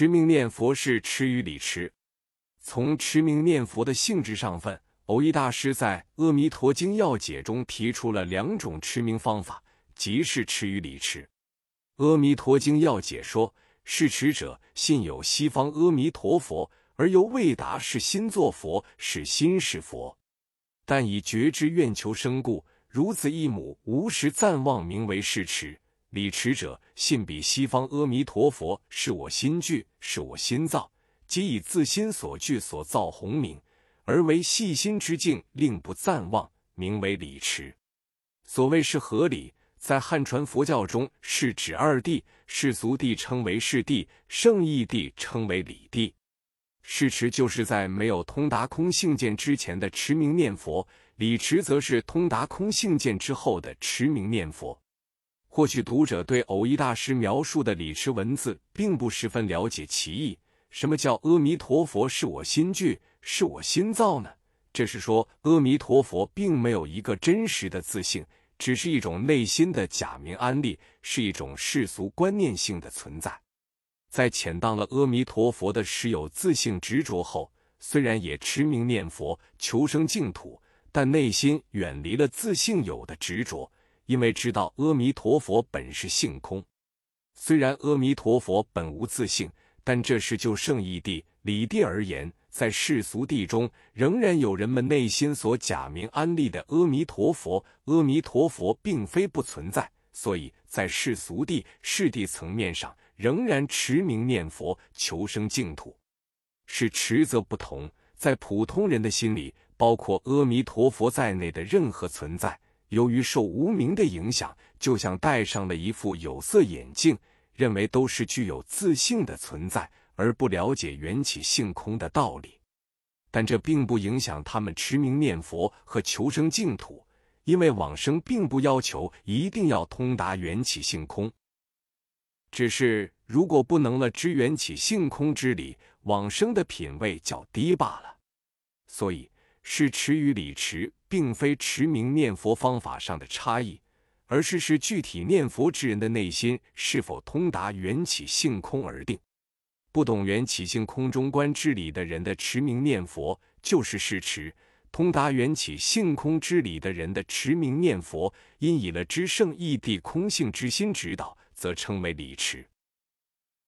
持名念佛是持与理持。从持名念佛的性质上分，藕益大师在《阿弥陀经要解》中提出了两种持名方法，即是持与理持。《阿弥陀经要解》说：“是持者信有西方阿弥陀佛，而由未达是心作佛，是心是佛。但以觉知愿求生故，如此一母，无时暂忘，名为是持。理持者信彼西方阿弥陀佛是我心具，是我心造，即以自心所具所造宏明。”而为细心之境，令不暂忘，名为理持。所谓是合理，在汉传佛教中是指二谛：世俗谛称为世谛，圣义谛称为理谛。世持就是在没有通达空性见之前的持名念佛，理持则是通达空性见之后的持名念佛。或许读者对偶一大师描述的理持文字并不十分了解其意。什么叫阿弥陀佛是我心具？是我心造呢？这是说阿弥陀佛并没有一个真实的自性，只是一种内心的假名安立，是一种世俗观念性的存在。在浅荡了阿弥陀佛的实有自性执着后，虽然也持名念佛求生净土，但内心远离了自性有的执着，因为知道阿弥陀佛本是性空。虽然阿弥陀佛本无自性，但这是就圣义地、理地而言。在世俗地中，仍然有人们内心所假名安立的阿弥陀佛。阿弥陀佛并非不存在，所以在世俗地、世地层面上，仍然持名念佛求生净土。是持则不同，在普通人的心里，包括阿弥陀佛在内的任何存在，由于受无名的影响，就像戴上了一副有色眼镜，认为都是具有自性的存在。而不了解缘起性空的道理，但这并不影响他们持名念佛和求生净土，因为往生并不要求一定要通达缘起性空，只是如果不能了知缘起性空之理，往生的品位较低罢了。所以，是持与理持，并非持名念佛方法上的差异，而是是具体念佛之人的内心是否通达缘起性空而定。不懂缘起性空中观之理的人的持名念佛就是是持；通达缘起性空之理的人的持名念佛，因以了知圣义谛空性之心指导，则称为理持。